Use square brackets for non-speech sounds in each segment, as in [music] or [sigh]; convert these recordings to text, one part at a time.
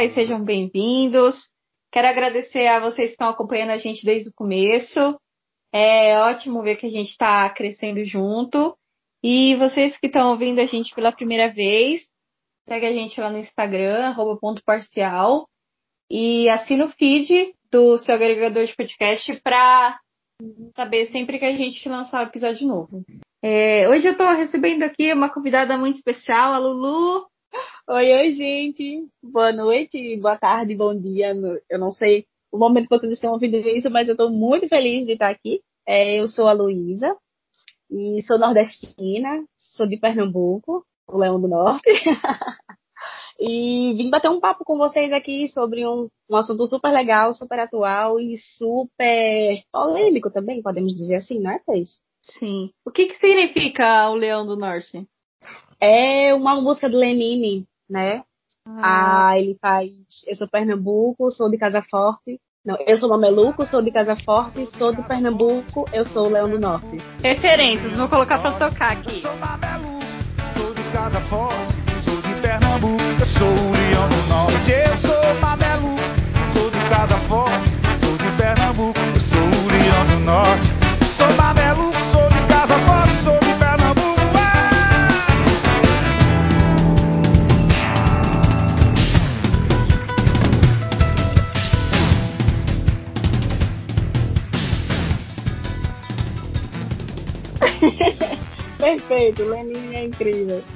bem-vindas, sejam bem-vindos. Quero agradecer a vocês que estão acompanhando a gente desde o começo. É ótimo ver que a gente está crescendo junto. E vocês que estão ouvindo a gente pela primeira vez, segue a gente lá no Instagram, arroba ponto parcial. E assina o feed do seu agregador de podcast para saber sempre que a gente lançar um episódio novo. É, hoje eu estou recebendo aqui uma convidada muito especial, a Lulu. Oi, oi, gente. Boa noite, boa tarde, bom dia. Eu não sei o momento que vocês estão ouvindo isso, mas eu estou muito feliz de estar aqui. É, eu sou a Luísa e sou nordestina, sou de Pernambuco, o Leão do Norte. [laughs] e vim bater um papo com vocês aqui sobre um, um assunto super legal, super atual e super polêmico também, podemos dizer assim, não é, Thaís? Sim. O que, que significa o Leão do Norte? É uma música do Lenine, né? Ah. ah, ele faz. Eu sou Pernambuco, sou de Casa Forte. Não, eu sou Mameluco, sou de Casa Forte, sou de Pernambuco, eu sou o Leão do Norte. Referências, vou colocar pra tocar aqui.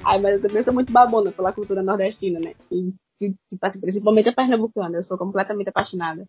Ai, mas eu também sou muito babona pela cultura nordestina, né? E, tipo assim, principalmente a pernambucana, eu sou completamente apaixonada.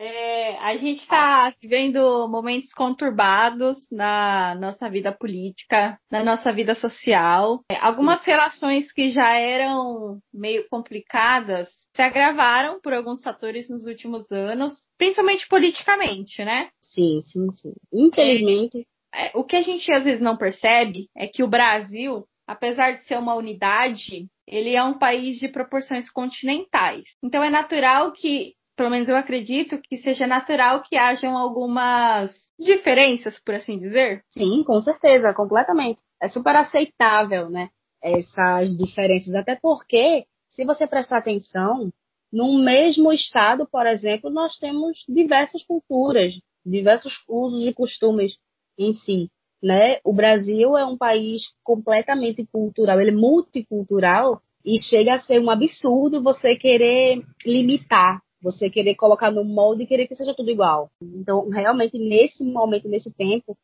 É, a gente está vivendo momentos conturbados na nossa vida política, na nossa vida social. É, algumas relações que já eram meio complicadas se agravaram por alguns fatores nos últimos anos, principalmente politicamente, né? Sim, sim, sim. Infelizmente. É, o que a gente às vezes não percebe é que o Brasil, apesar de ser uma unidade, ele é um país de proporções continentais. Então é natural que pelo menos eu acredito que seja natural que hajam algumas diferenças, por assim dizer. Sim, com certeza, completamente. É super aceitável, né? Essas diferenças, até porque, se você prestar atenção, no mesmo estado, por exemplo, nós temos diversas culturas, diversos usos e costumes em si, né? O Brasil é um país completamente cultural, ele é multicultural e chega a ser um absurdo você querer limitar você querer colocar no molde e querer que seja tudo igual. Então, realmente, nesse momento, nesse tempo,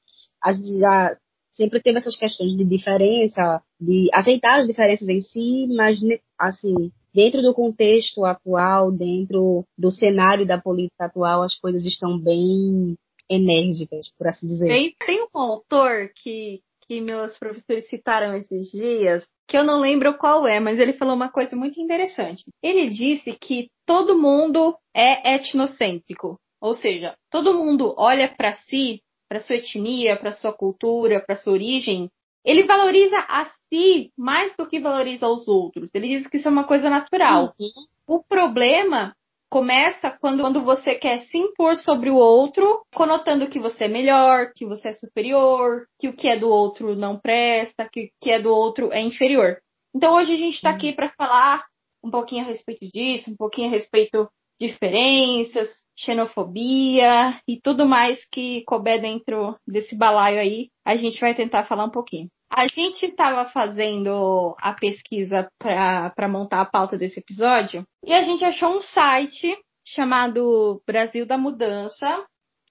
a gente já sempre teve essas questões de diferença, de aceitar as diferenças em si, mas, assim, dentro do contexto atual, dentro do cenário da política atual, as coisas estão bem enérgicas, por assim dizer. Tem, tem um autor que, que meus professores citaram esses dias, que eu não lembro qual é, mas ele falou uma coisa muito interessante. Ele disse que todo mundo é etnocêntrico, ou seja, todo mundo olha para si, para sua etnia, para sua cultura, para sua origem, ele valoriza a si mais do que valoriza os outros. Ele diz que isso é uma coisa natural. Uhum. O problema começa quando, quando você quer se impor sobre o outro, conotando que você é melhor, que você é superior, que o que é do outro não presta, que o que é do outro é inferior. Então hoje a gente está aqui para falar um pouquinho a respeito disso, um pouquinho a respeito de diferenças, xenofobia e tudo mais que couber dentro desse balaio aí, a gente vai tentar falar um pouquinho. A gente estava fazendo a pesquisa para montar a pauta desse episódio e a gente achou um site chamado Brasil da Mudança,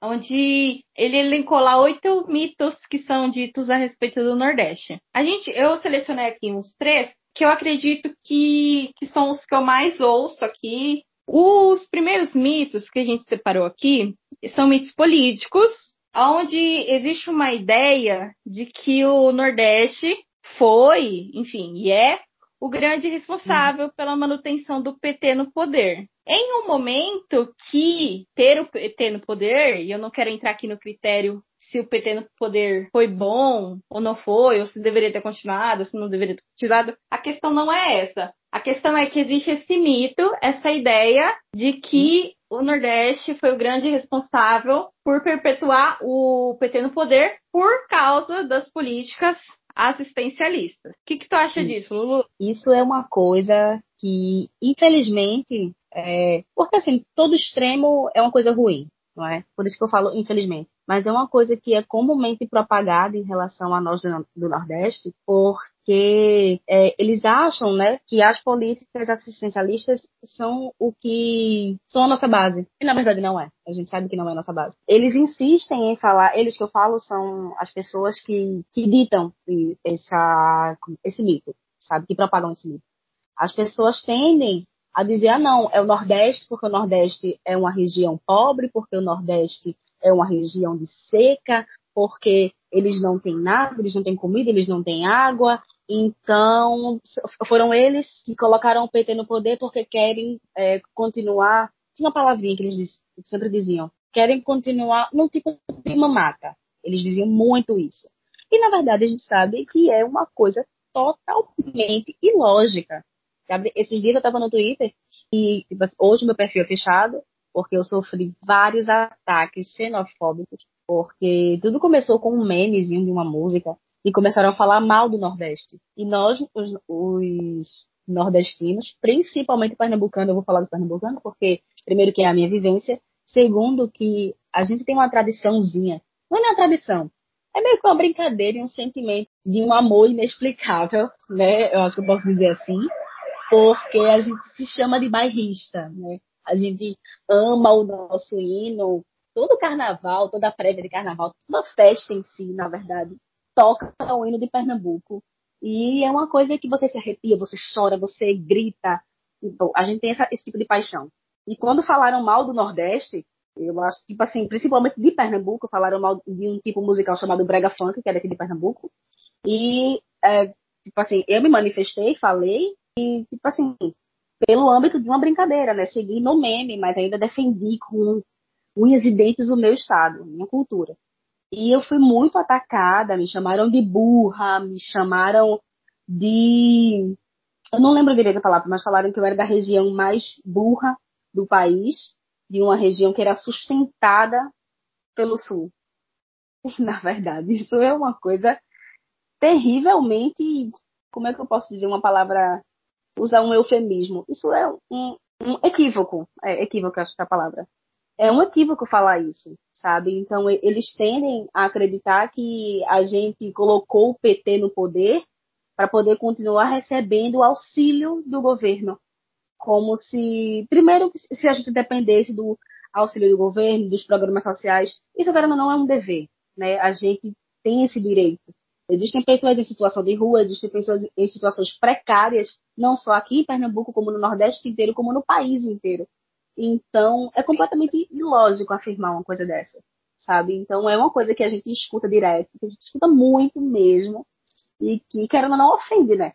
onde ele elencou lá oito mitos que são ditos a respeito do Nordeste. A gente, eu selecionei aqui uns três que eu acredito que, que são os que eu mais ouço aqui. Os primeiros mitos que a gente separou aqui são mitos políticos, onde existe uma ideia de que o Nordeste foi, enfim, e é o grande responsável pela manutenção do PT no poder. Em um momento que ter o PT no poder, e eu não quero entrar aqui no critério se o PT no poder foi bom ou não foi, ou se deveria ter continuado, ou se não deveria ter continuado, a questão não é essa. A questão é que existe esse mito, essa ideia de que o Nordeste foi o grande responsável por perpetuar o PT no poder por causa das políticas assistencialistas. O que, que tu acha Isso. disso, Lulu? Isso é uma coisa que, infelizmente, é... porque assim, todo extremo é uma coisa ruim, não é? Por isso que eu falo infelizmente. Mas é uma coisa que é comumente propagada em relação a nós do Nordeste, porque é, eles acham, né, que as políticas assistencialistas são o que são a nossa base. E na verdade não é. A gente sabe que não é a nossa base. Eles insistem em falar, eles que eu falo são as pessoas que, que ditam essa, esse mito, sabe, que propagam esse mito. As pessoas tendem a dizer, ah, não, é o Nordeste, porque o Nordeste é uma região pobre, porque o Nordeste é uma região de seca, porque eles não têm nada, eles não têm comida, eles não têm água. Então, foram eles que colocaram o PT no poder porque querem é, continuar. Tinha uma palavrinha que eles sempre diziam: querem continuar num tipo de mamata. Eles diziam muito isso. E, na verdade, a gente sabe que é uma coisa totalmente ilógica. Sabe? Esses dias eu estava no Twitter e tipo, hoje meu perfil é fechado porque eu sofri vários ataques xenofóbicos, porque tudo começou com um memezinho de uma música e começaram a falar mal do Nordeste. E nós, os, os nordestinos, principalmente pernambucano, eu vou falar do pernambucano porque, primeiro, que é a minha vivência, segundo, que a gente tem uma tradiçãozinha. Não é uma tradição, é meio que uma brincadeira e um sentimento de um amor inexplicável, né? Eu acho que eu posso dizer assim, porque a gente se chama de bairrista, né? A gente ama o nosso hino, todo carnaval, toda prévia de carnaval, toda festa em si, na verdade, toca o hino de Pernambuco. E é uma coisa que você se arrepia, você chora, você grita. Então, a gente tem essa, esse tipo de paixão. E quando falaram mal do Nordeste, eu acho, tipo assim, principalmente de Pernambuco, falaram mal de um tipo musical chamado Brega Funk, que é daqui de Pernambuco. E, é, tipo assim, eu me manifestei, falei, e, tipo assim, pelo âmbito de uma brincadeira, né? Segui no meme, mas ainda defendi com unhas e dentes o meu estado, minha cultura. E eu fui muito atacada, me chamaram de burra, me chamaram de. Eu não lembro direito a palavra, mas falaram que eu era da região mais burra do país, de uma região que era sustentada pelo Sul. E, [laughs] na verdade, isso é uma coisa terrivelmente. Como é que eu posso dizer uma palavra usar um eufemismo. Isso é um, um equívoco. É equívoco, acho que é a palavra. É um equívoco falar isso, sabe? Então, eles tendem a acreditar que a gente colocou o PT no poder para poder continuar recebendo o auxílio do governo. Como se, primeiro, se a gente dependesse do auxílio do governo, dos programas sociais, isso, agora não é um dever, né? A gente tem esse direito. Existem pessoas em situação de rua, existem pessoas em situações precárias, não só aqui em Pernambuco, como no Nordeste inteiro, como no país inteiro. Então, é completamente ilógico afirmar uma coisa dessa, sabe? Então, é uma coisa que a gente escuta direto, que a gente escuta muito mesmo, e que, querendo não, ofende, né?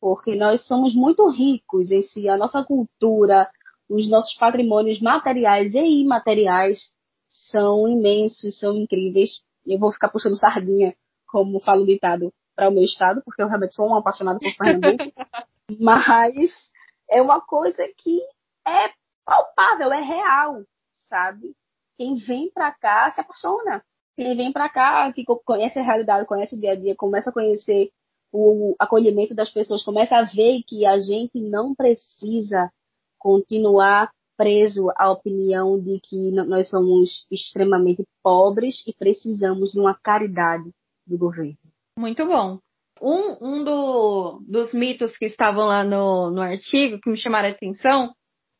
Porque nós somos muito ricos em si, a nossa cultura, os nossos patrimônios materiais e imateriais são imensos, são incríveis. Eu vou ficar puxando sardinha como falo ditado, para o meu estado, porque eu realmente sou uma apaixonada por Pernambuco. [laughs] mas é uma coisa que é palpável, é real, sabe? Quem vem para cá se apaixona. Quem vem para cá, que conhece a realidade, conhece o dia a dia, começa a conhecer o acolhimento das pessoas, começa a ver que a gente não precisa continuar preso à opinião de que nós somos extremamente pobres e precisamos de uma caridade do governo. Muito bom. Um, um do, dos mitos que estavam lá no, no artigo que me chamaram a atenção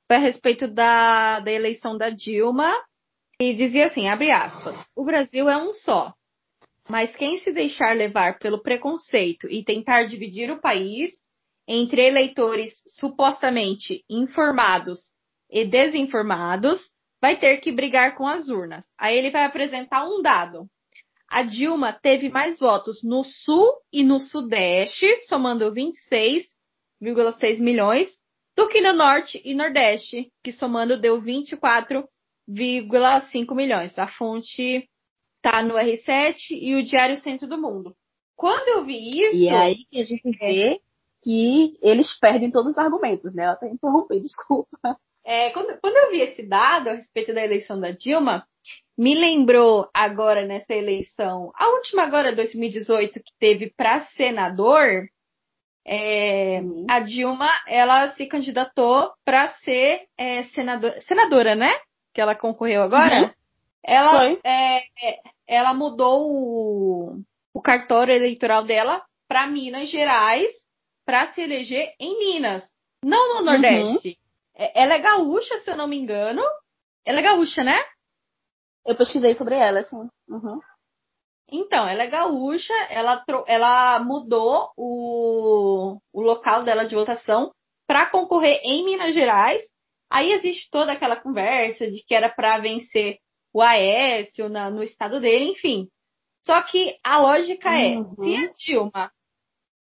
foi a respeito da, da eleição da Dilma e dizia assim, abre aspas, o Brasil é um só, mas quem se deixar levar pelo preconceito e tentar dividir o país entre eleitores supostamente informados e desinformados vai ter que brigar com as urnas. Aí ele vai apresentar um dado a Dilma teve mais votos no Sul e no Sudeste, somando 26,6 milhões, do que no Norte e Nordeste, que somando deu 24,5 milhões. A fonte tá no R7 e o Diário Centro do Mundo. Quando eu vi isso. E é aí que a gente vê que eles perdem todos os argumentos, né? Ela tá interrompendo, [laughs] desculpa. É, quando, quando eu vi esse dado a respeito da eleição da Dilma, me lembrou agora nessa eleição, a última agora, 2018, que teve para senador, é, uhum. a Dilma, ela se candidatou para ser é, senador, senadora, né? Que ela concorreu agora. Uhum. Ela, é, ela mudou o, o cartório eleitoral dela para Minas Gerais para se eleger em Minas, não no uhum. Nordeste. Uhum. ela é gaúcha, se eu não me engano. Ela é gaúcha, né? Eu pesquisei sobre ela, sim. Uhum. Então, ela é gaúcha, ela, ela mudou o, o local dela de votação para concorrer em Minas Gerais. Aí existe toda aquela conversa de que era para vencer o Aécio na, no estado dele, enfim. Só que a lógica é, uhum. se a Dilma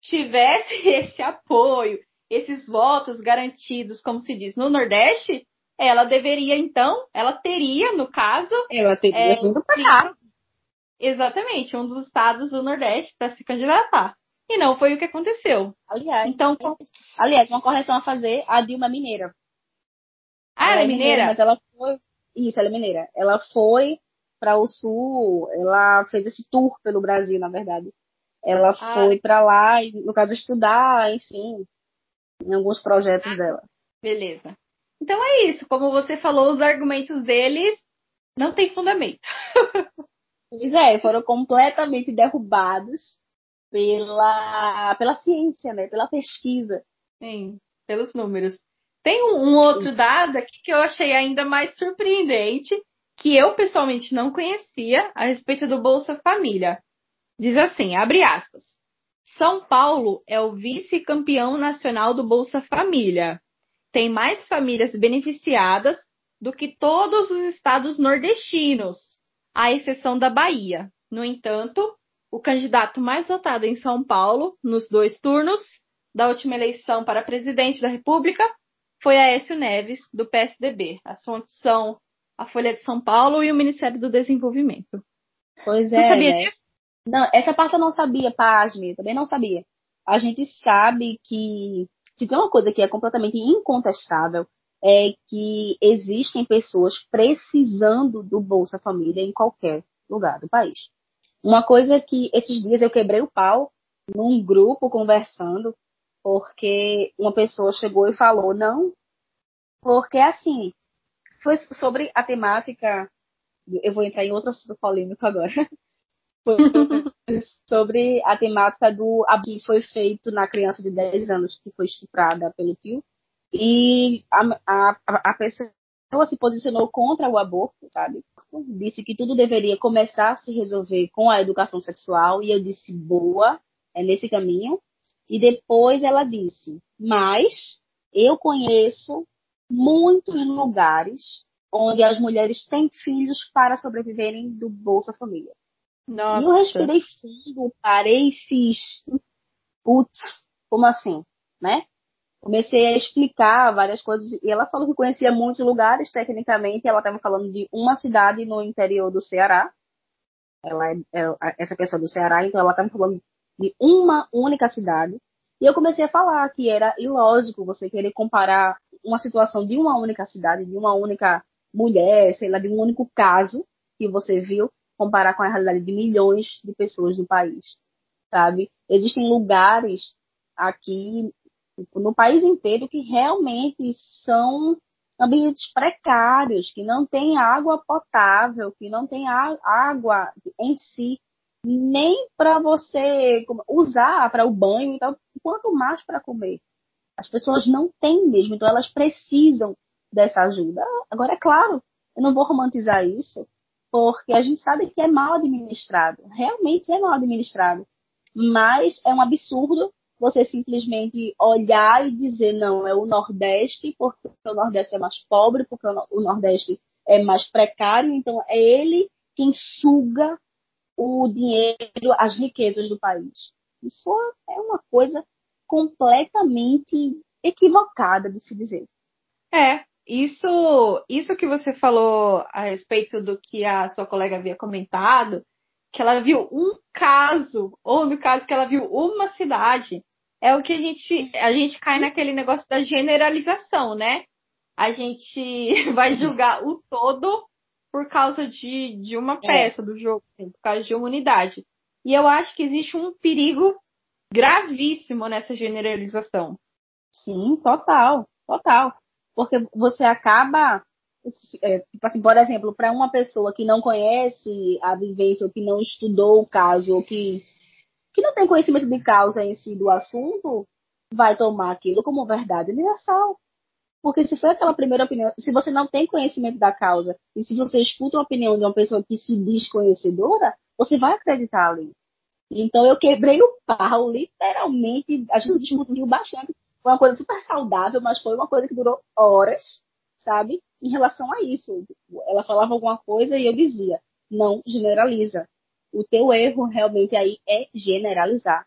tivesse [laughs] esse apoio, esses votos garantidos, como se diz, no Nordeste, ela deveria, então, ela teria, no caso. Ela teria é, vindo para cá. Exatamente, um dos estados do Nordeste para se candidatar. E não foi o que aconteceu. Aliás, então, aliás, uma correção a fazer, a Dilma Mineira. Ah, ela, é mineira? mineira? Mas ela foi. Isso, ela é mineira. Ela foi para o sul, ela fez esse tour pelo Brasil, na verdade. Ela ah. foi para lá, no caso, estudar, enfim, em alguns projetos dela. Beleza. Então é isso. Como você falou, os argumentos deles não têm fundamento. [laughs] pois é, foram completamente derrubados pela, pela ciência, né? Pela pesquisa. Sim, pelos números. Tem um, um outro dado aqui que eu achei ainda mais surpreendente, que eu pessoalmente não conhecia a respeito do Bolsa Família. Diz assim, abre aspas. São Paulo é o vice-campeão nacional do Bolsa Família tem mais famílias beneficiadas do que todos os estados nordestinos, à exceção da Bahia. No entanto, o candidato mais votado em São Paulo, nos dois turnos da última eleição para presidente da República, foi Aécio Neves, do PSDB. As fontes são a Folha de São Paulo e o Ministério do Desenvolvimento. Pois é. Você sabia né? disso? Não, essa parte eu não sabia, Pasme, também não sabia. A gente sabe que se tem uma coisa que é completamente incontestável, é que existem pessoas precisando do Bolsa Família em qualquer lugar do país. Uma coisa que esses dias eu quebrei o pau num grupo conversando, porque uma pessoa chegou e falou, não, porque assim, foi sobre a temática, eu vou entrar em outro polêmico agora, [laughs] sobre a temática do que foi feito na criança de 10 anos que foi estuprada pelo tio. E a, a, a pessoa se posicionou contra o aborto, sabe? Disse que tudo deveria começar a se resolver com a educação sexual. E eu disse, boa, é nesse caminho. E depois ela disse, mas eu conheço muitos lugares onde as mulheres têm filhos para sobreviverem do Bolsa Família. Nossa. E eu respirei fundo, parei e fiz. Putz, como assim? Né? Comecei a explicar várias coisas. E ela falou que conhecia muitos lugares, tecnicamente. Ela estava falando de uma cidade no interior do Ceará. Ela é, é essa pessoa do Ceará, então ela estava falando de uma única cidade. E eu comecei a falar que era ilógico você querer comparar uma situação de uma única cidade, de uma única mulher, sei lá, de um único caso que você viu, comparar com a realidade de milhões de pessoas no país, sabe? Existem lugares aqui no país inteiro que realmente são ambientes precários, que não tem água potável, que não tem água em si, nem para você usar para o banho e tal, quanto mais para comer. As pessoas não têm mesmo, então elas precisam dessa ajuda. Agora, é claro, eu não vou romantizar isso, porque a gente sabe que é mal administrado, realmente é mal administrado, mas é um absurdo você simplesmente olhar e dizer não, é o Nordeste, porque o Nordeste é mais pobre, porque o Nordeste é mais precário, então é ele quem suga o dinheiro, as riquezas do país. Isso é uma coisa completamente equivocada de se dizer. É, isso, isso que você falou a respeito do que a sua colega havia comentado, que ela viu um caso, ou no caso que ela viu uma cidade, é o que a gente, a gente cai naquele negócio da generalização, né? A gente [laughs] vai julgar o todo por causa de, de uma peça é. do jogo, por causa de uma unidade. E eu acho que existe um perigo gravíssimo nessa generalização. Sim, total, total. Porque você acaba, é, tipo assim, por exemplo, para uma pessoa que não conhece a vivência, ou que não estudou o caso, ou que, que não tem conhecimento de causa em si do assunto, vai tomar aquilo como verdade universal. Porque se foi aquela primeira opinião, se você não tem conhecimento da causa, e se você escuta uma opinião de uma pessoa que se diz conhecedora, você vai acreditar ali. Então eu quebrei o pau, literalmente, a gente discutiu bastante. Foi uma coisa super saudável, mas foi uma coisa que durou horas, sabe? Em relação a isso. Ela falava alguma coisa e eu dizia, não generaliza. O teu erro realmente aí é generalizar.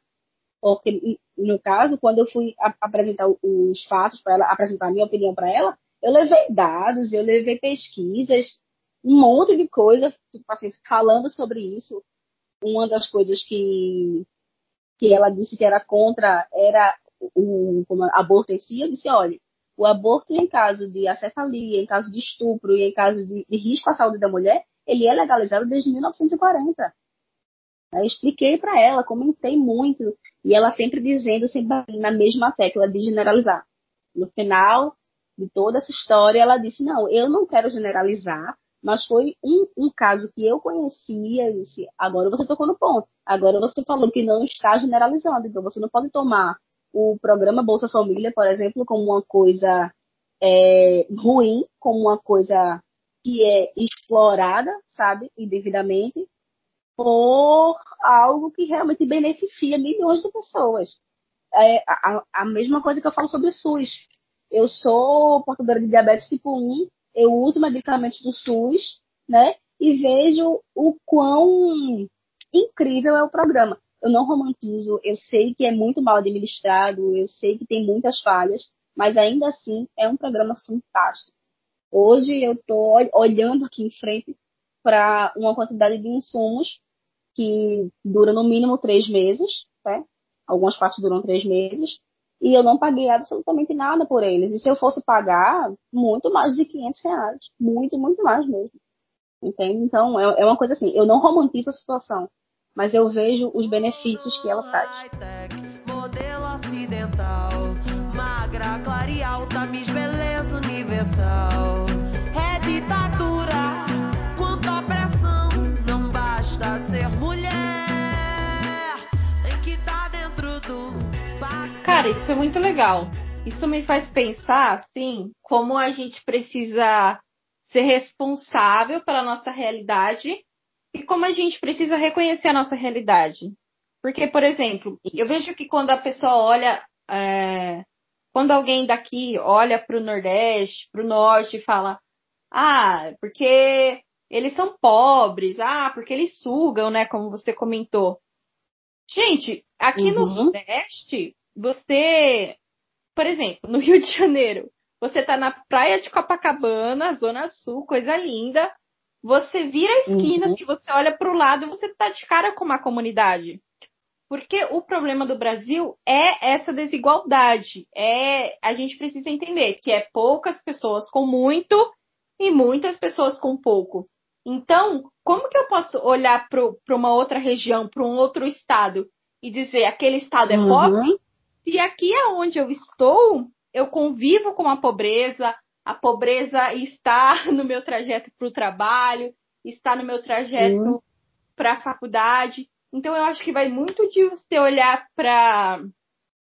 Porque, no caso, quando eu fui apresentar os fatos para ela, apresentar a minha opinião para ela, eu levei dados, eu levei pesquisas, um monte de coisa, tipo assim, falando sobre isso. Uma das coisas que, que ela disse que era contra era o, o aborto em si. Eu disse, olha, o aborto em caso de acefalia, em caso de estupro e em caso de, de risco à saúde da mulher, ele é legalizado desde 1940. Eu expliquei para ela, comentei muito, e ela sempre dizendo, sempre na mesma tecla de generalizar. No final de toda essa história, ela disse: Não, eu não quero generalizar, mas foi um, um caso que eu conhecia e disse: Agora você tocou no ponto. Agora você falou que não está generalizando, então você não pode tomar o programa Bolsa Família, por exemplo, como uma coisa é, ruim, como uma coisa que é explorada, sabe, indevidamente, por algo que realmente beneficia milhões de pessoas. É a, a mesma coisa que eu falo sobre o SUS. Eu sou portadora de diabetes tipo 1, eu uso medicamentos do SUS, né? E vejo o quão incrível é o programa. Eu não romantizo, eu sei que é muito mal administrado, eu sei que tem muitas falhas, mas ainda assim é um programa fantástico. Hoje eu estou olhando aqui em frente para uma quantidade de insumos que dura no mínimo três meses, né? algumas partes duram três meses, e eu não paguei absolutamente nada por eles. E se eu fosse pagar, muito mais de 500 reais. Muito, muito mais mesmo. Entende? Então, é, é uma coisa assim, eu não romantizo a situação, mas eu vejo os benefícios que ela traz. Modelo ocidental, magra, alta, miss beleza universal. Cara, isso é muito legal. Isso me faz pensar, assim, como a gente precisa ser responsável pela nossa realidade e como a gente precisa reconhecer a nossa realidade. Porque, por exemplo, eu vejo que quando a pessoa olha, é, quando alguém daqui olha para o Nordeste, para o Norte e fala, ah, porque eles são pobres, ah, porque eles sugam, né, como você comentou. Gente, aqui uhum. no Sudeste, você, por exemplo, no [laughs] Rio de Janeiro, você tá na praia de Copacabana, Zona Sul, coisa linda. Você vira a esquina, uhum. se você olha para o lado, você tá de cara com uma comunidade. Porque o problema do Brasil é essa desigualdade. É, a gente precisa entender que é poucas pessoas com muito e muitas pessoas com pouco. Então, como que eu posso olhar para uma outra região, para um outro estado e dizer aquele estado é uhum. pobre se aqui é onde eu estou, eu convivo com a pobreza, a pobreza está [laughs] no meu trajeto para o trabalho, está no meu trajeto para a faculdade. Então eu acho que vai muito de você olhar para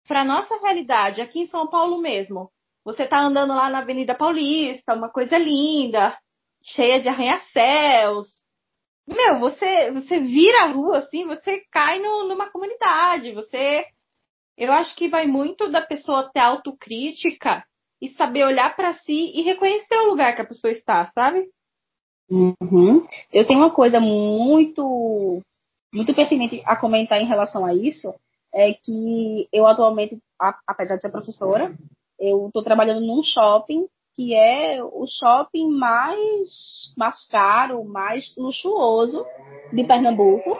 para nossa realidade aqui em São Paulo mesmo. Você está andando lá na Avenida Paulista, uma coisa linda, cheia de arranha-céus. Meu, você você vira a rua assim, você cai no, numa comunidade, você eu acho que vai muito da pessoa ter autocrítica e saber olhar para si e reconhecer o lugar que a pessoa está, sabe? Uhum. Eu tenho uma coisa muito muito pertinente a comentar em relação a isso, é que eu atualmente, apesar de ser professora, eu estou trabalhando num shopping que é o shopping mais, mais caro, mais luxuoso de Pernambuco,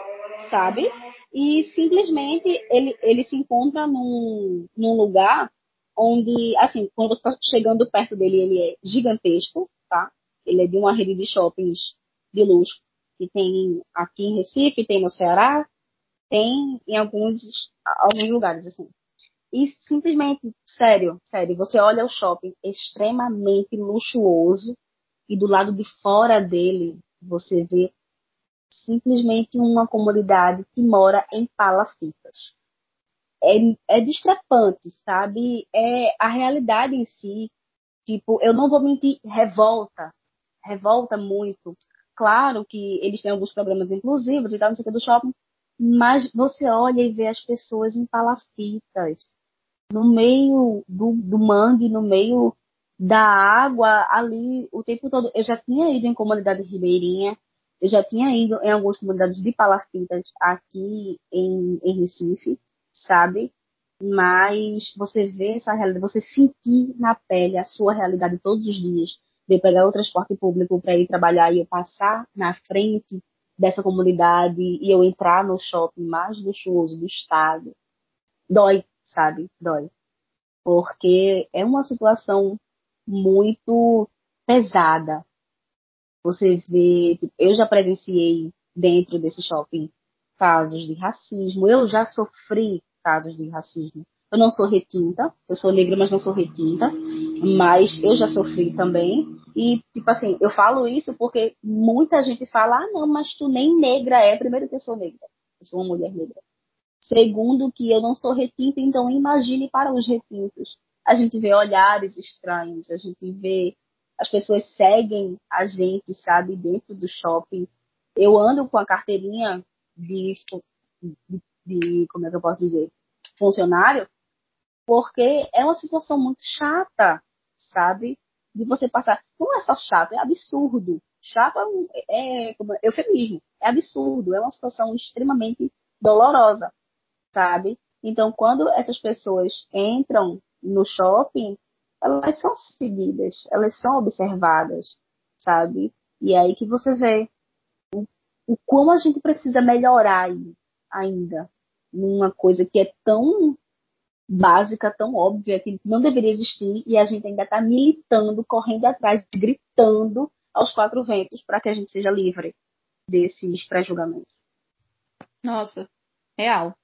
sabe? e simplesmente ele, ele se encontra num, num lugar onde, assim, quando você está chegando perto dele, ele é gigantesco, tá? Ele é de uma rede de shoppings de luxo que tem aqui em Recife, tem no Ceará, tem em alguns, alguns lugares, assim. E simplesmente, sério, sério, você olha o shopping extremamente luxuoso e do lado de fora dele você vê simplesmente uma comunidade que mora em palafitas. É, é discrepante, sabe? É a realidade em si. Tipo, eu não vou mentir, revolta. Revolta muito. Claro que eles têm alguns programas inclusivos e tal, não sei o que do shopping, mas você olha e vê as pessoas em palafitas, no meio do, do mangue, no meio da água ali o tempo todo. Eu já tinha ido em comunidade ribeirinha, eu já tinha ido em algumas comunidades de palafitas aqui em, em Recife, sabe? Mas você vê essa realidade, você sentir na pele a sua realidade todos os dias, de pegar o transporte público para ir trabalhar e eu passar na frente dessa comunidade e eu entrar no shopping mais luxuoso do estado, dói, sabe? Dói. Porque é uma situação muito pesada. Você vê, eu já presenciei dentro desse shopping casos de racismo, eu já sofri casos de racismo. Eu não sou retinta, eu sou negra, mas não sou retinta, mas eu já sofri também. E, tipo assim, eu falo isso porque muita gente fala, ah, não, mas tu nem negra é. Primeiro que eu sou negra, eu sou uma mulher negra. Segundo que eu não sou retinta, então imagine para os retintos a gente vê olhares estranhos, a gente vê as pessoas seguem a gente, sabe, dentro do shopping. Eu ando com a carteirinha de, de, de como é que eu posso dizer, funcionário, porque é uma situação muito chata, sabe? De você passar. Não é só chato, é absurdo. Chato é, um, é, é eufemismo, é absurdo, é uma situação extremamente dolorosa, sabe? Então, quando essas pessoas entram no shopping, elas são seguidas, elas são observadas, sabe? E é aí que você vê o, como a gente precisa melhorar ainda numa coisa que é tão básica, tão óbvia, que não deveria existir, e a gente ainda está militando, correndo atrás, gritando aos quatro ventos para que a gente seja livre desses pré-julgamentos. Nossa, real.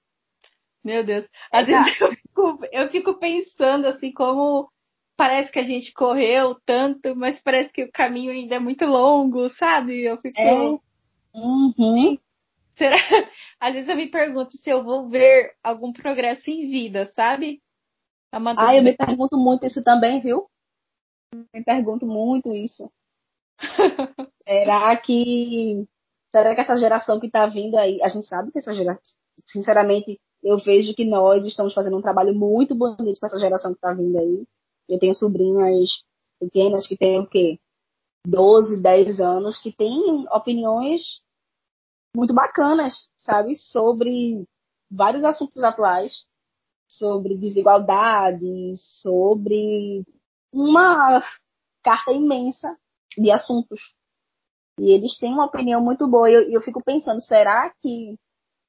Meu Deus. Às vezes [laughs] eu fico, eu fico pensando assim, como parece que a gente correu tanto, mas parece que o caminho ainda é muito longo, sabe? Eu fico. É. Uhum. Será? [laughs] Às vezes eu me pergunto se eu vou ver algum progresso em vida, sabe? É ah, eu me pergunto muito isso também, viu? Me pergunto muito isso. [laughs] será que será que essa geração que está vindo aí, a gente sabe que essa geração, sinceramente, eu vejo que nós estamos fazendo um trabalho muito bonito com essa geração que está vindo aí. Eu tenho sobrinhas pequenas que têm o quê? 12, 10 anos, que têm opiniões muito bacanas, sabe? Sobre vários assuntos atuais, sobre desigualdade, sobre uma carta imensa de assuntos. E eles têm uma opinião muito boa. E eu, eu fico pensando, será que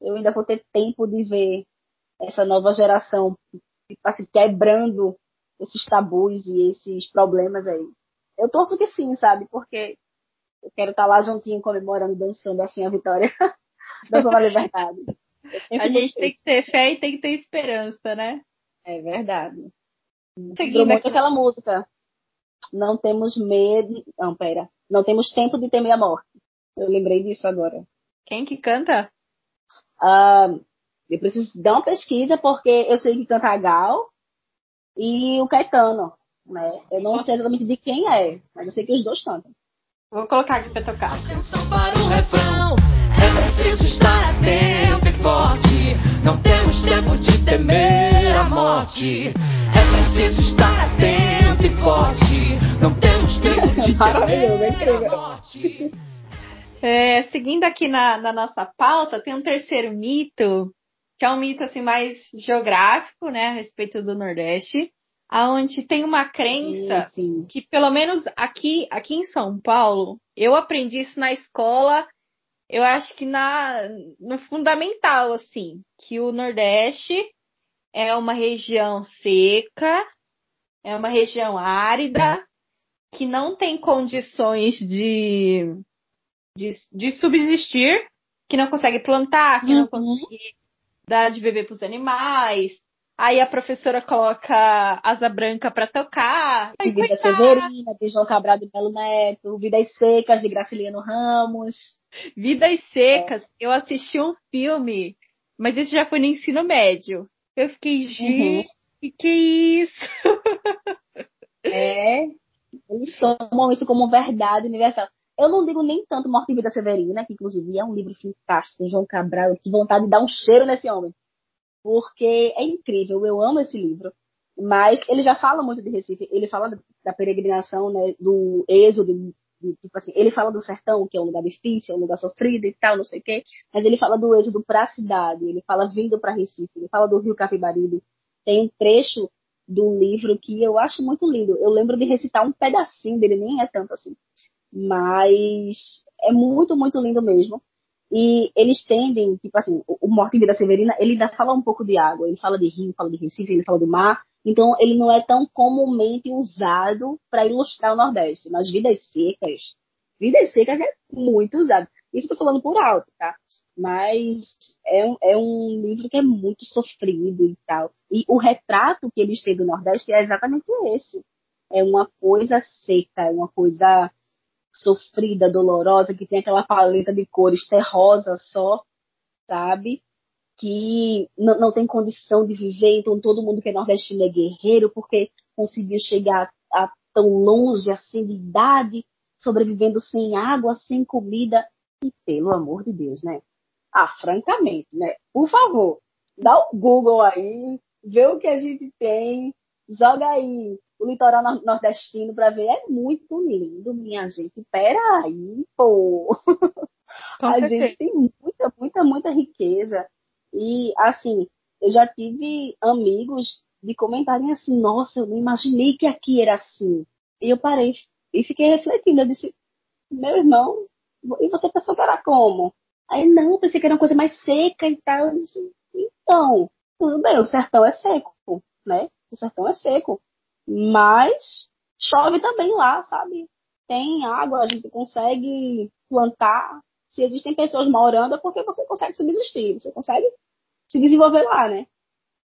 eu ainda vou ter tempo de ver essa nova geração assim, quebrando esses tabus e esses problemas aí. Eu torço que sim, sabe? Porque eu quero estar lá juntinho comemorando, dançando assim a vitória [laughs] da liberdade. A gente tem que ter fé e tem que ter esperança, né? É verdade. Seguindo muito aquela música. Não temos medo. Não, pera. Não temos tempo de temer a morte. Eu lembrei disso agora. Quem que canta? Uh, eu preciso dar uma pesquisa porque eu sei que canta a Gal e o Caetano, né? Eu não sei exatamente de quem é, mas eu sei que os dois cantam. Vou colocar aqui pra tocar. Atenção para o refrão. É preciso estar atento e forte. Não temos tempo de temer a morte. É preciso estar atento e forte. Não temos tempo de [laughs] temer a morte. É, seguindo aqui na, na, nossa pauta, tem um terceiro mito, que é um mito assim mais geográfico, né, a respeito do Nordeste, aonde tem uma crença sim, sim. que pelo menos aqui, aqui em São Paulo, eu aprendi isso na escola, eu acho que na no fundamental assim, que o Nordeste é uma região seca, é uma região árida, que não tem condições de de, de subsistir, que não consegue plantar, que não Uhum. consegue dar de beber pros animais. Aí a professora coloca asa branca pra tocar. Ai, Vida coitada. Severina, de João Cabral de Melo Neto, Vidas Secas, de Graciliano Ramos. Vidas Secas, eu assisti um filme, mas isso já foi no ensino médio. Eu fiquei, gente, que que é isso? [laughs] É, eles tomam isso como verdade universal. Eu não digo nem tanto Morte e Vida Severina, que inclusive é um livro fantástico, João Cabral, que vontade de dar um cheiro nesse homem. Porque é incrível, eu amo esse livro. Mas ele já fala muito de Recife, ele fala da peregrinação, né, do êxodo, tipo assim, ele fala do sertão, que é um lugar difícil, é um lugar sofrido e tal, não sei o quê, mas ele fala do êxodo para a cidade, ele fala vindo para Recife, ele fala do Rio Capibaribe. Tem um trecho do livro que eu acho muito lindo. Eu lembro de recitar um pedacinho dele, nem é tanto assim. Mas é muito, muito lindo mesmo. E eles tendem, tipo assim, o Morte em Vida Severina, ele ainda fala um pouco de água, ele fala de rio, fala de Recife, ele fala do mar. Então, ele não é tão comumente usado para ilustrar o Nordeste. Mas Vidas Secas, Vidas Secas é muito usado. Isso eu tô falando por alto, tá? Mas é um, é um livro que é muito sofrido e tal. E o retrato que eles têm do Nordeste é exatamente esse. É uma coisa seca, é uma coisa sofrida, dolorosa, que tem aquela paleta de cores terrosa só, sabe? Que não, não tem condição de viver, então todo mundo que é nordestino é guerreiro, porque conseguiu chegar a, a tão longe assim de idade, sobrevivendo sem água, sem comida. E pelo amor de Deus, né? Ah, francamente, né? Por favor, dá o Google aí, vê o que a gente tem, joga aí o litoral nor- nordestino para ver. É muito lindo, minha gente. Peraí, pô. [laughs] Com a certeza. gente tem muita, muita, muita riqueza. E, assim, eu já tive amigos de comentarem assim: nossa, eu não imaginei que aqui era assim. E eu parei e fiquei refletindo. Eu disse: meu irmão, e você pensou que era como? Aí, não, pensei que era uma coisa mais seca e tal. Eu disse: então, tudo bem, o sertão é seco, né? O sertão é seco. Mas chove também lá, sabe? Tem água, a gente consegue plantar. Se existem pessoas morando, é porque você consegue subsistir, você consegue se desenvolver lá, né?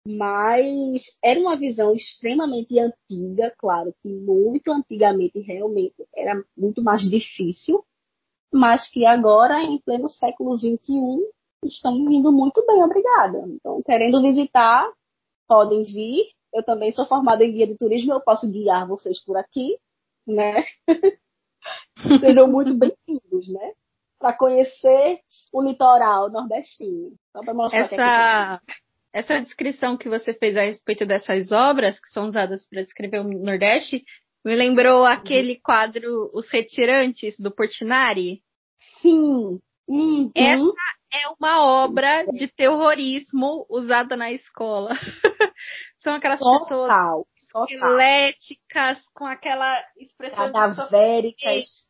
Mas era uma visão extremamente antiga, claro que muito antigamente realmente era muito mais difícil, mas que agora, em pleno século XXI, estão vindo muito bem, obrigada. Então, querendo visitar, podem vir. Eu também sou formada em guia de turismo, eu posso guiar vocês por aqui, né? [laughs] Sejam muito bem-vindos, né? Para conhecer o litoral nordestino. Só para mostrar que aqui Essa, essa descrição que você fez a respeito dessas obras que são usadas para descrever o Nordeste me lembrou aquele quadro Os Retirantes do Portinari. Sim. Uhum. Essa é uma obra de terrorismo usada na escola. [laughs] São aquelas pessoas Total. Total. esqueléticas, com aquela expressão Cadavéricas.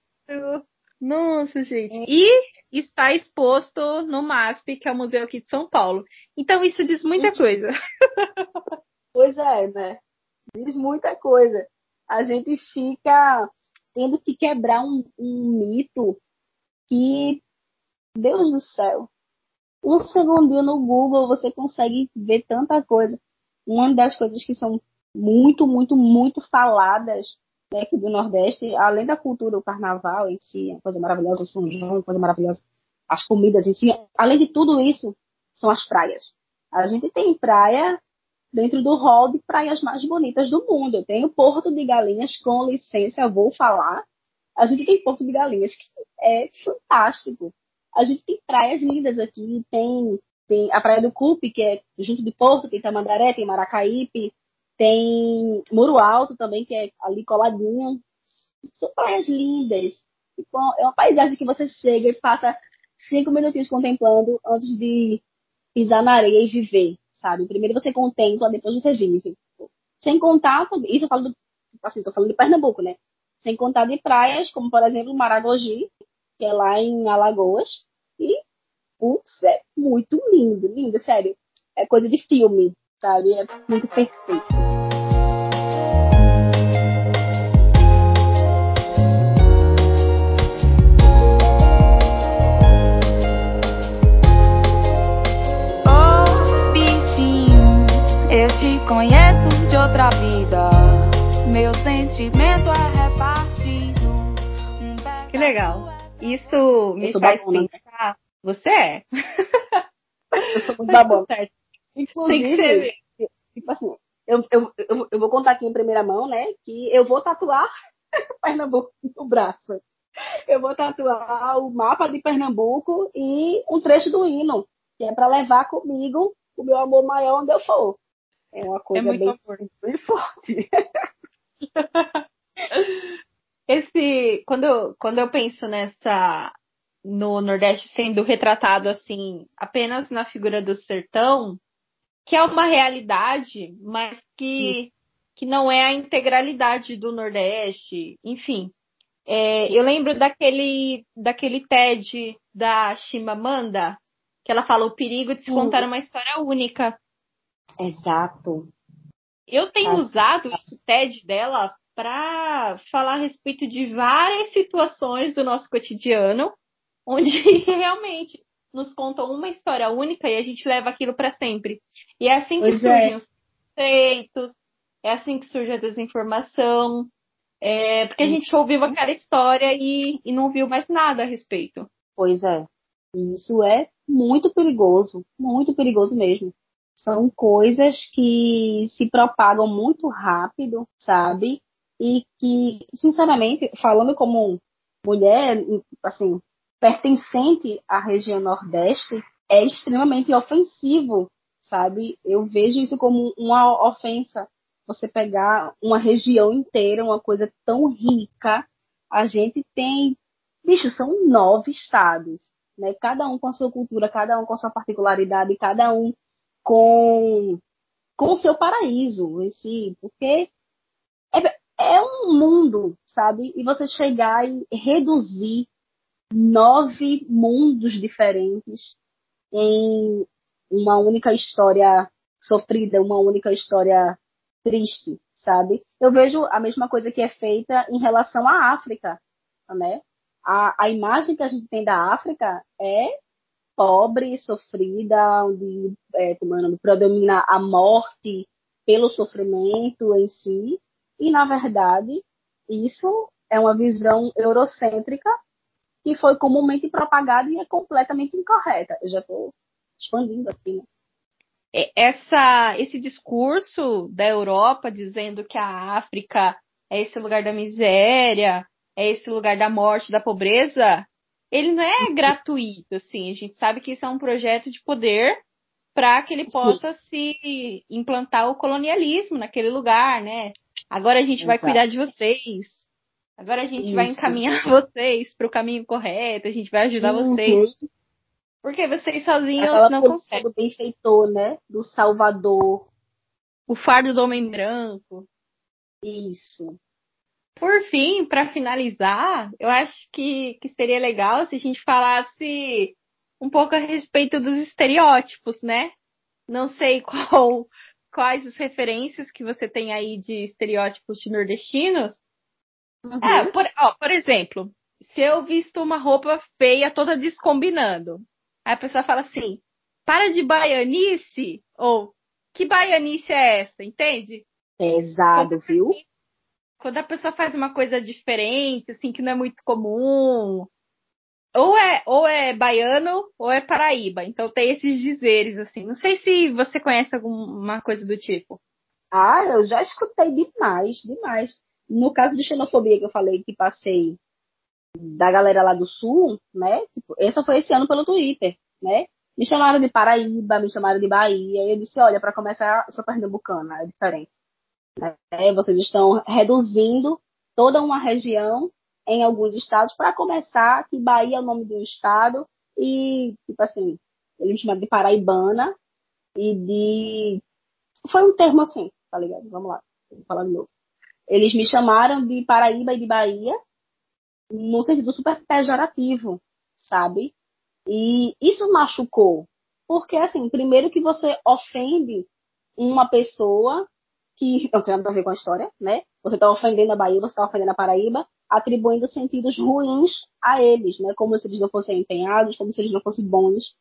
Nossa, gente. E está exposto no MASP, que é o museu aqui de São Paulo. Então isso diz muita coisa. Pois é, né? Diz muita coisa. A gente fica tendo que quebrar um, um mito que, Deus do céu, um segundinho no Google você consegue ver tanta coisa. Uma das coisas que são muito, muito, muito faladas né, aqui do Nordeste, além da cultura, o carnaval em si, é uma coisa maravilhosa, o São João, uma coisa maravilhosa, as comidas em si, além de tudo isso, são as praias. A gente tem praia dentro do hall de praias mais bonitas do mundo. Tem o Porto de Galinhas, com licença, eu vou falar. A gente tem Porto de Galinhas, que é fantástico. A gente tem praias lindas aqui, tem, tem a Praia do Cupe, que é junto de Porto, tem Tamandaré, tem Maracaípe, tem Muro Alto também, que é ali coladinho. São praias lindas. É uma paisagem que você chega e passa cinco minutinhos contemplando antes de pisar na areia e viver, sabe? Primeiro você contempla, depois você vive. Sem contar, isso eu falo do, assim, tô falando de Pernambuco, né? Sem contar de praias, como por exemplo Maragogi, que é lá em Alagoas. E, Putz, é muito lindo, lindo, sério. É coisa de filme, sabe? É muito perfeito. Oh, conheço de outra vida. Meu sentimento é repartido. Um que legal. É Isso me faz é né? pensar você é? Eu sou muito babona. Inclusive, tipo assim, eu, eu, eu, eu, vou contar aqui em primeira mão, né, que eu vou tatuar [laughs] Pernambuco no braço. Eu vou tatuar o mapa de Pernambuco e um trecho do hino, que é para levar comigo o meu amor maior onde eu for. É uma coisa é bem, bem forte. [laughs] Esse, quando eu, quando eu penso nessa no Nordeste sendo retratado assim apenas na figura do sertão, que é uma realidade, mas que, que não é a integralidade do Nordeste, enfim. É, eu lembro daquele, daquele TED da Chimamanda, que ela fala o perigo de se contar uma história única. Exato. Eu tenho usado esse TED dela para falar a respeito de várias situações do nosso cotidiano, onde [laughs] realmente nos contam uma história única e a gente leva aquilo para sempre. E é assim que pois surgem é. os conceitos, é assim que surge a desinformação, é, porque a gente ouviu aquela história e, e não viu mais nada a respeito. Pois é. Isso é muito perigoso, muito perigoso mesmo. São coisas que se propagam muito rápido, sabe? E que, sinceramente, falando como mulher, assim, pertencente à região Nordeste é extremamente ofensivo, sabe? Eu vejo isso como uma ofensa. Você pegar uma região inteira, uma coisa tão rica, a gente tem, bicho, são nove estados, né? Cada um com a sua cultura, cada um com a sua particularidade, cada um com com o seu paraíso em si, porque é, é um mundo, sabe? E você chegar e reduzir nove mundos diferentes em uma única história sofrida, uma única história triste, sabe? Eu vejo a mesma coisa que é feita em relação à África, né? A, a imagem que a gente tem da África é pobre, sofrida, onde é, como é nome, predomina a morte pelo sofrimento em si, e na verdade isso é uma visão eurocêntrica que foi comumente propagada e é completamente incorreta. Eu já estou expandindo aqui, né? É, essa, esse discurso da Europa dizendo que a África é esse lugar da miséria, é esse lugar da morte, da pobreza, ele não é [laughs] gratuito, assim. A gente sabe que isso é um projeto de poder para que ele possa Sim. se implantar o colonialismo naquele lugar, né? Agora a gente Exato. vai cuidar de vocês. Agora a gente Isso. vai encaminhar [laughs] vocês para o caminho correto, a gente vai ajudar uhum. vocês. Porque vocês sozinhos Aquela não conseguem. do benfeitor, né? Do Salvador. O fardo do homem branco. Isso. Por fim, para finalizar, eu acho que, que seria legal se a gente falasse um pouco a respeito dos estereótipos, né? Não sei [laughs] qual, quais as referências que você tem aí de estereótipos de nordestinos, Uhum. É, por, ó, por exemplo, se eu visto uma roupa feia, toda descombinando, aí a pessoa fala assim, para de baianice, ou que baianice é essa, entende? Pesado, quando, viu? Quando a pessoa faz uma coisa diferente, assim, que não é muito comum, ou é, ou é baiano ou é paraíba. Então tem esses dizeres, assim. Não sei se você conhece alguma coisa do tipo. Ah, eu já escutei demais, demais. No caso de xenofobia que eu falei que passei da galera lá do sul, né? Tipo, essa foi esse ano pelo Twitter, né? Me chamaram de Paraíba, me chamaram de Bahia, e eu disse, olha, para começar, eu sou pernambucana, é diferente. Né? Vocês estão reduzindo toda uma região em alguns estados para começar que Bahia é o nome um estado e, tipo assim, eles me chamaram de paraibana e de... Foi um termo assim, tá ligado? Vamos lá, vou falar de novo. Eles me chamaram de Paraíba e de Bahia no sentido super pejorativo, sabe? E isso machucou. Porque, assim, primeiro que você ofende uma pessoa que não tem nada a ver com a história, né? Você está ofendendo a Bahia, você está ofendendo a Paraíba, atribuindo sentidos ruins a eles, né? Como se eles não fossem empenhados, como se eles não fossem bons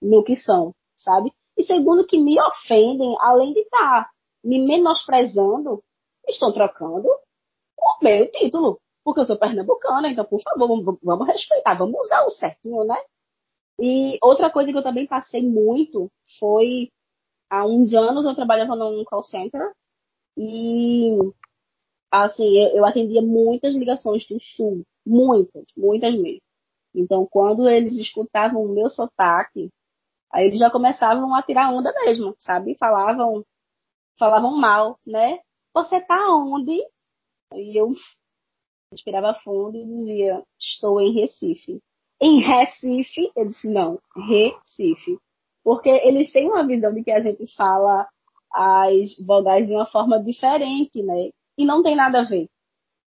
no que são, sabe? E segundo que me ofendem, além de estar tá me menosprezando, estão trocando o meu título, porque eu sou pernambucana, então, por favor, vamos, vamos respeitar, vamos usar o certinho, né? E outra coisa que eu também passei muito foi, há uns anos eu trabalhava num call center e, assim, eu, eu atendia muitas ligações do Sul, muitas, muitas mesmo. Então, quando eles escutavam o meu sotaque, aí eles já começavam a tirar onda mesmo, sabe? Falavam, falavam mal, né? Você tá onde? E eu respirava fundo e dizia, estou em Recife. Em Recife, eu disse, não, Recife. Porque eles têm uma visão de que a gente fala as vogais de uma forma diferente, né? E não tem nada a ver.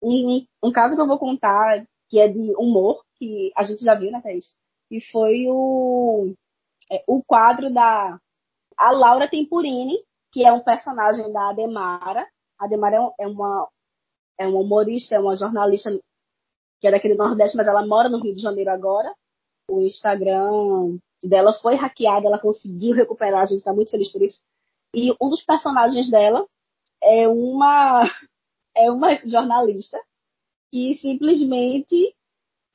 Um, um caso que eu vou contar, que é de humor, que a gente já viu, né, Thaís? E foi o, é, o quadro da a Laura Tempurini, que é um personagem da Ademara. A Ademara é, é uma, é uma humorista, é uma jornalista que é daquele Nordeste, mas ela mora no Rio de Janeiro agora. O Instagram dela foi hackeado, ela conseguiu recuperar, a gente está muito feliz por isso. E um dos personagens dela é uma [laughs] é uma jornalista que simplesmente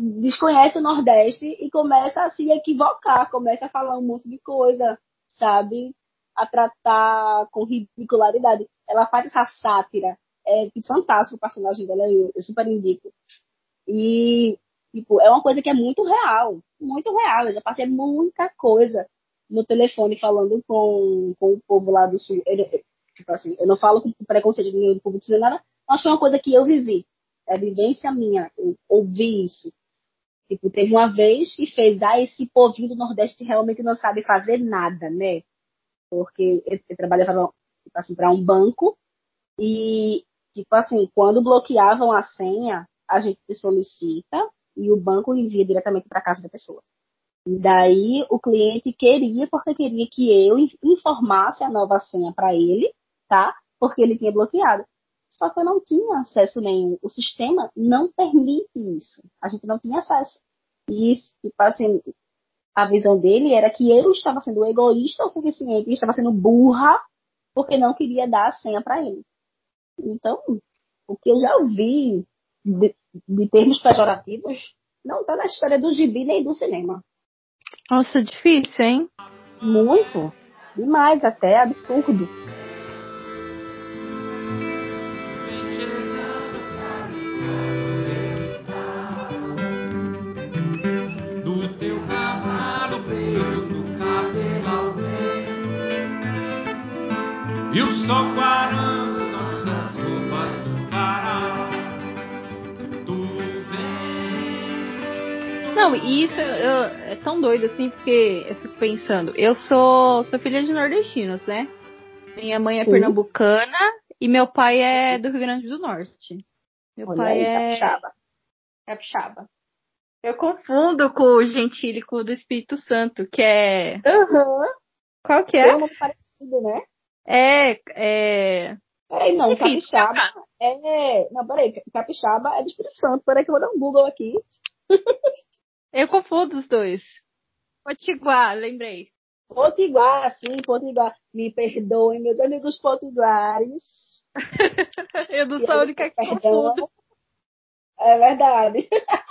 desconhece o Nordeste e começa a se equivocar, começa a falar um monte de coisa, sabe? A tratar com ridicularidade. Ela faz essa sátira é fantástico o personagem dela, eu, eu super indico. E, tipo, é uma coisa que é muito real, muito real. Eu já passei muita coisa no telefone falando com, com o povo lá do sul. Eu, tipo assim, eu não falo com preconceito do meu povo dizendo nada, mas foi uma coisa que eu vivi. É vivência minha. Eu ouvi isso. Tipo, teve uma vez que fez, ah, esse povinho do Nordeste realmente não sabe fazer nada, né? Porque eu, eu trabalhava tipo assim, para um banco e Tipo assim, quando bloqueavam a senha, a gente solicita e o banco envia diretamente para casa da pessoa. E daí o cliente queria, porque queria que eu informasse a nova senha para ele, tá? Porque ele tinha bloqueado. Só que eu não tinha acesso nenhum. O sistema não permite isso. A gente não tinha acesso. E, tipo assim, a visão dele era que eu estava sendo egoísta o suficiente, estava sendo burra, porque não queria dar a senha para ele. Então, o que eu já ouvi de, de termos pejorativos não está na história do gibi nem do cinema. Nossa, difícil, hein? Muito. Demais, até absurdo. E isso eu, é tão doido assim, porque eu fico pensando, eu sou, sou filha de nordestinos, né? Minha mãe é Sim. pernambucana e meu pai é do Rio Grande do Norte. Meu Olha pai aí, é capixaba. capixaba. Eu confundo com o gentílico do Espírito Santo, que é. Aham. Qual que É é? um nome parecido, né? É. é... Peraí, não, Enfim, capixaba é. Não, peraí, capixaba é do Espírito Santo. Peraí que eu vou dar um Google aqui. [laughs] Eu confundo os dois. Potiguar, lembrei. Potiguar, sim, Potiguar. Me perdoem, meus amigos potiguares. [laughs] Eu não sou a única que confundo. É verdade. [laughs]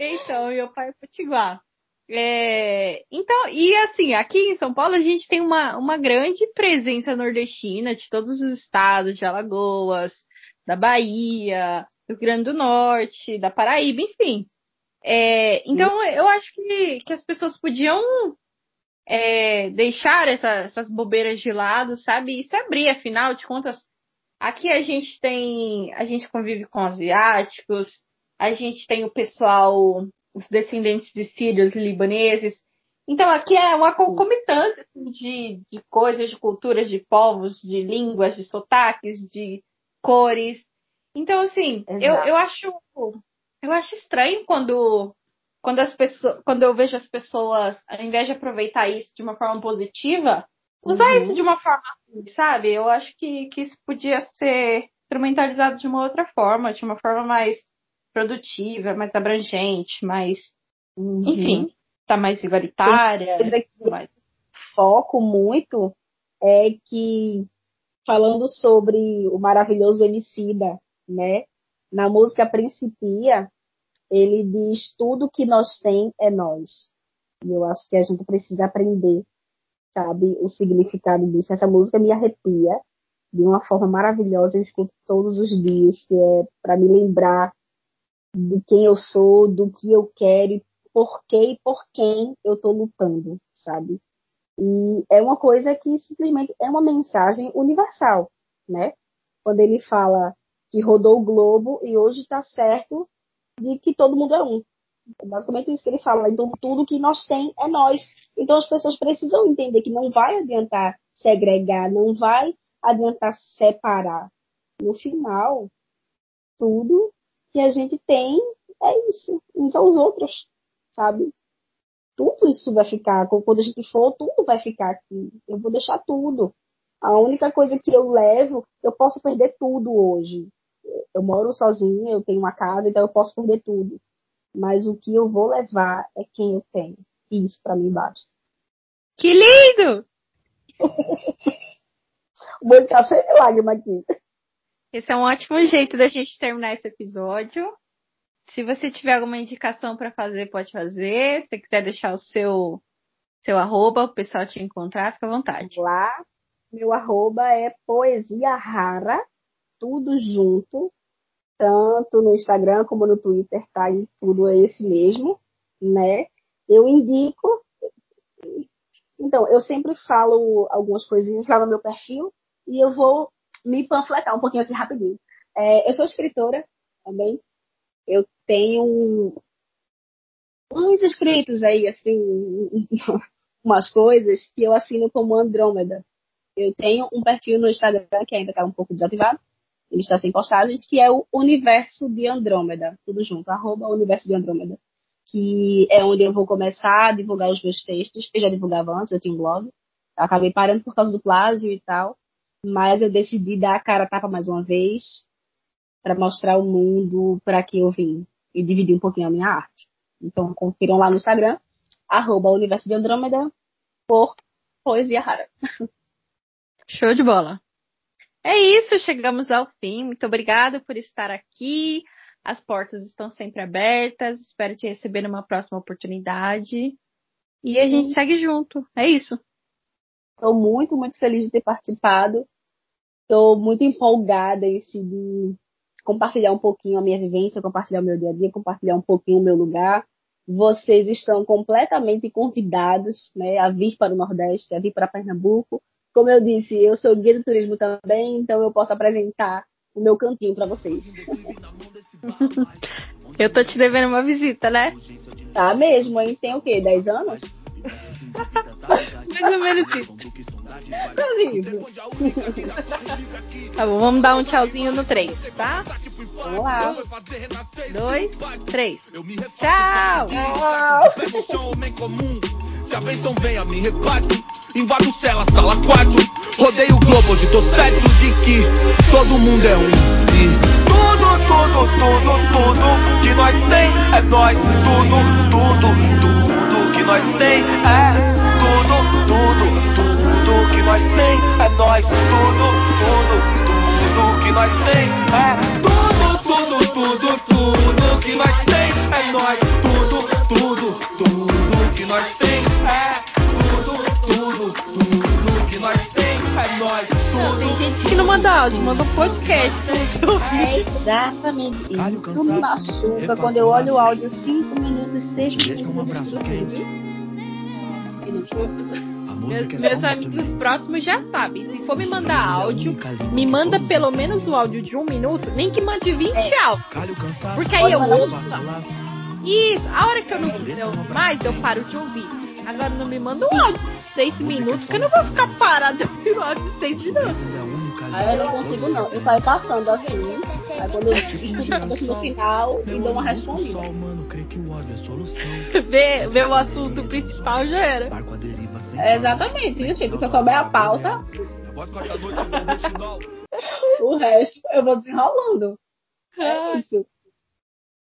Então, meu pai é potiguar. É, então, e assim, aqui em São Paulo a gente tem uma, uma grande presença nordestina de todos os estados, de Alagoas, da Bahia, do Rio Grande do Norte, da Paraíba, enfim. É, então, eu acho que, que as pessoas podiam é, deixar essa- essas bobeiras de lado, sabe? E se abrir, afinal de contas, aqui a gente tem, a gente convive com asiáticos, a gente tem o pessoal, os descendentes de sírios e libaneses. Então aqui é uma concomitância assim, de, de coisas, de culturas, de povos, de línguas, de sotaques, de cores. Então, assim, eu, eu acho eu acho estranho quando quando as pessoas quando eu vejo as pessoas, ao invés de aproveitar isso de uma forma positiva, usar Uhum. isso de uma forma ruim, sabe? Eu acho que, que isso podia ser instrumentalizado de uma outra forma, de uma forma mais produtiva, mais abrangente, mais, Uhum. enfim, tá mais igualitária. coisa que mais- foco muito é que falando sobre o maravilhoso Emicida, né? Na música Principia, ele diz tudo que nós tem é nós. E eu acho que a gente precisa aprender, sabe, o significado disso. Essa música me arrepia de uma forma maravilhosa, eu escuto todos os dias, que é para me lembrar de quem eu sou, do que eu quero e por que e por quem eu estou lutando, sabe? E é uma coisa que simplesmente é uma mensagem universal, né? Quando ele fala que rodou o globo e hoje está certo de que todo mundo é um. É basicamente isso que ele fala. Então, tudo que nós tem é nós. Então, as pessoas precisam entender que não vai adiantar segregar, não vai adiantar separar. No final, tudo que a gente tem é isso, uns aos outros, sabe? Tudo isso vai ficar, quando a gente for, tudo vai ficar aqui. Eu vou deixar tudo. A única coisa que eu levo, eu posso perder tudo hoje. Eu moro sozinha, eu tenho uma casa, então eu posso perder tudo. Mas o que eu vou levar é quem eu tenho. E isso para mim basta. Que lindo! o olho tá cheio de lágrima aqui. Esse é um ótimo jeito da gente terminar esse episódio. Se você tiver alguma indicação para fazer, pode fazer. Se você quiser deixar o seu seu arroba, o pessoal te encontrar, fica à vontade. Lá, meu arroba é poesia rara, tudo junto, tanto no Instagram como no Twitter, tá? E tudo é esse mesmo, né? Eu indico. Então, eu sempre falo algumas coisinhas lá no meu perfil e eu vou me panfletar um pouquinho aqui rapidinho. É, eu sou escritora também. Eu tenho uns escritos aí, assim, [laughs] umas coisas que eu assino como Andrômeda. Eu tenho um perfil no Instagram que ainda está um pouco desativado. Ele está sem postagens, que é o Universo de Andrômeda. Tudo junto, arroba Universo de Andrômeda. Que é onde eu vou começar a divulgar os meus textos. Eu já divulgava antes, eu tinha um blog. acabei parando por causa do plágio e tal mas eu decidi dar a cara a tapa mais uma vez para mostrar o mundo para que eu vim e dividir um pouquinho a minha arte. Então confiram lá no Instagram, arroba Universo de Andrômeda, por Poesia Rara. Show de bola. É isso, chegamos ao fim. Muito obrigada por estar aqui. As portas estão sempre abertas. Espero te receber numa próxima oportunidade. E a gente segue junto. É isso. Estou muito, muito feliz de ter participado. Estou muito empolgada em de compartilhar um pouquinho a minha vivência, compartilhar o meu dia a dia, compartilhar um pouquinho o meu lugar. Vocês estão completamente convidados né, a vir para o Nordeste, a vir para Pernambuco. Como eu disse, eu sou guia de turismo também, então eu posso apresentar o meu cantinho para vocês. [laughs] eu tô te devendo uma visita, né? Tá mesmo, hein? Tem o quê? 10 anos? Mais ou menos isso. tá bom, vamos dar um tchauzinho no 3, tá? Vamos lá. Dois, três. Tchau! Tchau! Se a bênção venha, me rebate. Invado cela, sala 4. Rodeio o globo, hoje tô certo de que todo mundo é um. E tudo, tudo, tudo, tudo que nós tem é nós. Tudo, tudo, tudo que nós tem é tudo, tudo, tudo que nós tem é nós. Tudo, tudo, tudo que nós tem é tudo, tudo, tudo, tudo que nós tem é nós. Gente que não manda áudio, manda um podcast. É exatamente isso. Tudo me machuca quando eu olho o áudio 5 minutos, 6 minutos. um abraço quente. Meus, é meus amigos próximos já sabem. Se for me mandar é áudio, me manda pelo menos o áudio de um minuto, nem que mande 20 É. áudios. Calho Porque aí eu ouço. Isso, a hora que eu não quiser ouvir mais, eu paro de ouvir. Agora não me manda um áudio de 6 minutos, que eu não vou ficar parada [laughs] ouvindo áudio de 6 O minutos. Aí eu não consigo não. Eu saio passando assim. Aí quando eu escuto tudo no final e dou uma respondida. É. Vê, vê o assunto principal já era. É exatamente isso, tipo, se eu souber a pauta, o resto eu vou desenrolando. É isso.